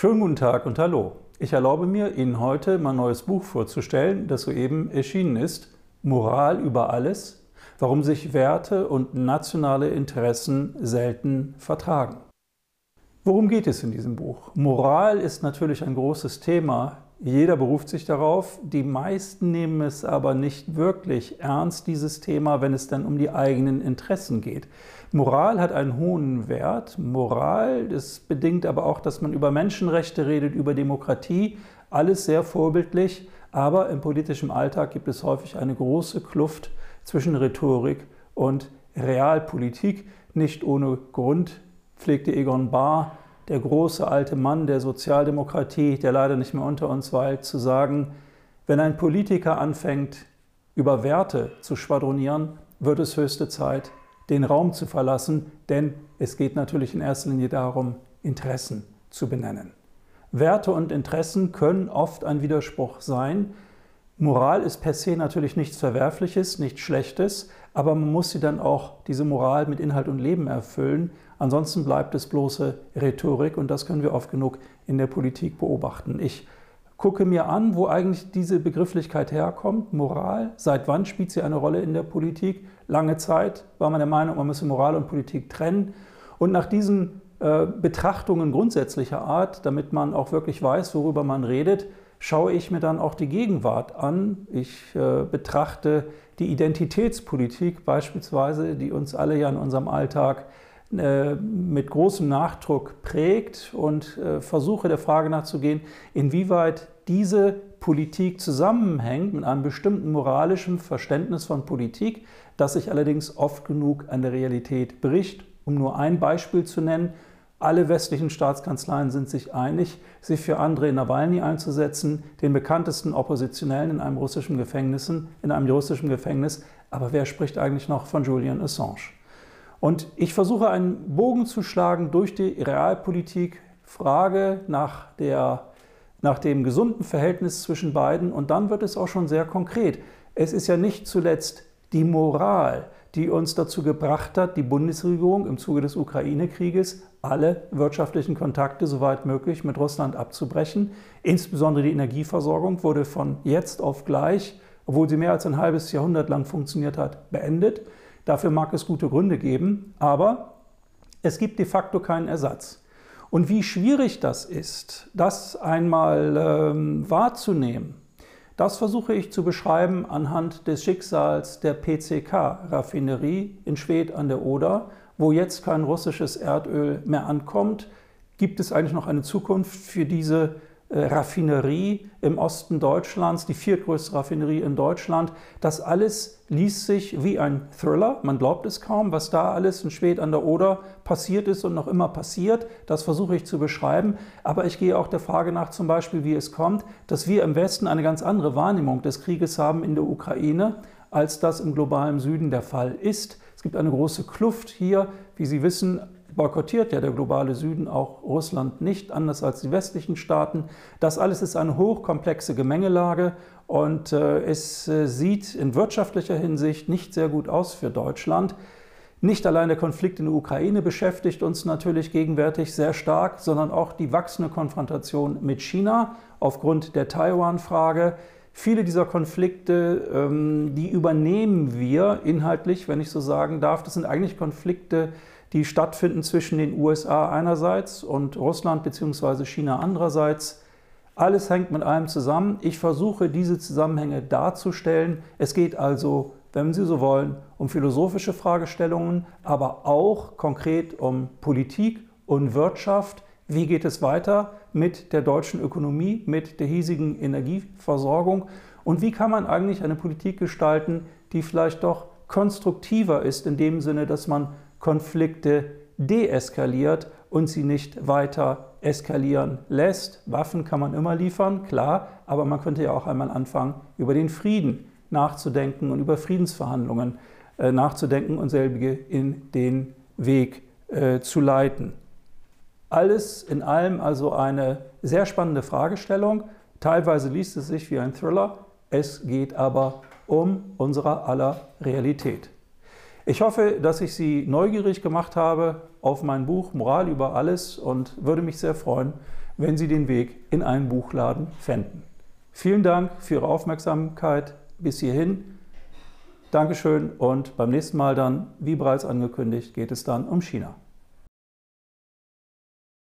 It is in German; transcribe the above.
Schönen guten Tag und hallo. Ich erlaube mir, Ihnen heute mein neues Buch vorzustellen, das soeben erschienen ist. Moral über alles, warum sich Werte und nationale Interessen selten vertragen. Worum geht es in diesem Buch? Moral ist natürlich ein großes Thema. Jeder beruft sich darauf. Die meisten nehmen es aber nicht wirklich ernst, dieses Thema, wenn es dann um die eigenen Interessen geht. Moral hat einen hohen Wert. Moral, das bedingt aber auch, dass man über Menschenrechte redet, über Demokratie. Alles sehr vorbildlich. Aber im politischen Alltag gibt es häufig eine große Kluft zwischen Rhetorik und Realpolitik. Nicht ohne Grund pflegte Egon Bahr, der große alte Mann der Sozialdemokratie, der leider nicht mehr unter uns weilt, zu sagen, wenn ein Politiker anfängt, über Werte zu schwadronieren, wird es höchste Zeit, den Raum zu verlassen, denn es geht natürlich in erster Linie darum, Interessen zu benennen. Werte und Interessen können oft ein Widerspruch sein. Moral ist per se natürlich nichts Verwerfliches, nichts Schlechtes, aber man muss sie dann auch, diese Moral, mit Inhalt und Leben erfüllen. Ansonsten bleibt es bloße Rhetorik und das können wir oft genug in der Politik beobachten. Ich gucke mir an, wo eigentlich diese Begrifflichkeit herkommt, Moral. Seit wann spielt sie eine Rolle in der Politik? Lange Zeit war man der Meinung, man müsse Moral und Politik trennen. Und nach diesen äh, Betrachtungen grundsätzlicher Art, damit man auch wirklich weiß, worüber man redet, schaue ich mir dann auch die Gegenwart an. Ich äh, betrachte die Identitätspolitik beispielsweise, die uns alle ja in unserem Alltag äh, mit großem Nachdruck prägt und äh, versuche der Frage nachzugehen, inwieweit diese Politik zusammenhängt mit einem bestimmten moralischen Verständnis von Politik, das sich allerdings oft genug an der Realität bricht. Um nur ein Beispiel zu nennen, alle westlichen Staatskanzleien sind sich einig, sich für Andrei Nawalny einzusetzen, den bekanntesten Oppositionellen in einem russischen Gefängnis, in einem russischen Gefängnis. Aber wer spricht eigentlich noch von Julian Assange? Und ich versuche einen Bogen zu schlagen durch die Realpolitik, Frage nach, der, nach dem gesunden Verhältnis zwischen beiden und dann wird es auch schon sehr konkret. Es ist ja nicht zuletzt die Moral, die uns dazu gebracht hat, die Bundesregierung im Zuge des Ukraine-Krieges alle wirtschaftlichen Kontakte soweit möglich mit Russland abzubrechen. Insbesondere die Energieversorgung wurde von jetzt auf gleich, obwohl sie mehr als ein halbes Jahrhundert lang funktioniert hat, beendet. Dafür mag es gute Gründe geben, aber es gibt de facto keinen Ersatz. Und wie schwierig das ist, das einmal ähm, wahrzunehmen, das versuche ich zu beschreiben anhand des Schicksals der PCK-Raffinerie in Schwedt an der Oder, wo jetzt kein russisches Erdöl mehr ankommt. Gibt es eigentlich noch eine Zukunft für diese Raffinerie im Osten Deutschlands, die viertgrößte Raffinerie in Deutschland. Das alles liest sich wie ein Thriller. Man glaubt es kaum, was da alles in Schwedt an der Oder passiert ist und noch immer passiert. Das versuche ich zu beschreiben. Aber ich gehe auch der Frage nach zum Beispiel, wie es kommt, dass wir im Westen eine ganz andere Wahrnehmung des Krieges haben in der Ukraine, als das im globalen Süden der Fall ist. Es gibt eine große Kluft hier, wie Sie wissen, boykottiert ja der globale Süden auch Russland nicht, anders als die westlichen Staaten. Das alles ist eine hochkomplexe Gemengelage und äh, es äh, sieht in wirtschaftlicher Hinsicht nicht sehr gut aus für Deutschland. Nicht allein der Konflikt in der Ukraine beschäftigt uns natürlich gegenwärtig sehr stark, sondern auch die wachsende Konfrontation mit China aufgrund der Taiwan-Frage. Viele dieser Konflikte, ähm, die übernehmen wir inhaltlich, wenn ich so sagen darf. Das sind eigentlich Konflikte, die stattfinden zwischen den USA einerseits und Russland bzw. China andererseits. Alles hängt mit allem zusammen. Ich versuche diese Zusammenhänge darzustellen. Es geht also, wenn Sie so wollen, um philosophische Fragestellungen, aber auch konkret um Politik und Wirtschaft. Wie geht es weiter mit der deutschen Ökonomie, mit der hiesigen Energieversorgung? Und wie kann man eigentlich eine Politik gestalten, die vielleicht doch konstruktiver ist, in dem Sinne, dass man Konflikte deeskaliert und sie nicht weiter eskalieren lässt. Waffen kann man immer liefern, klar, aber man könnte ja auch einmal anfangen, über den Frieden nachzudenken und über Friedensverhandlungen äh, nachzudenken und selbige in den Weg äh, zu leiten. Alles in allem also eine sehr spannende Fragestellung. Teilweise liest es sich wie ein Thriller, es geht aber um unsere aller Realität. Ich hoffe, dass ich Sie neugierig gemacht habe auf mein Buch Moral über alles und würde mich sehr freuen, wenn Sie den Weg in einen Buchladen fänden. Vielen Dank für Ihre Aufmerksamkeit bis hierhin. Dankeschön und beim nächsten Mal dann, wie bereits angekündigt, geht es dann um China.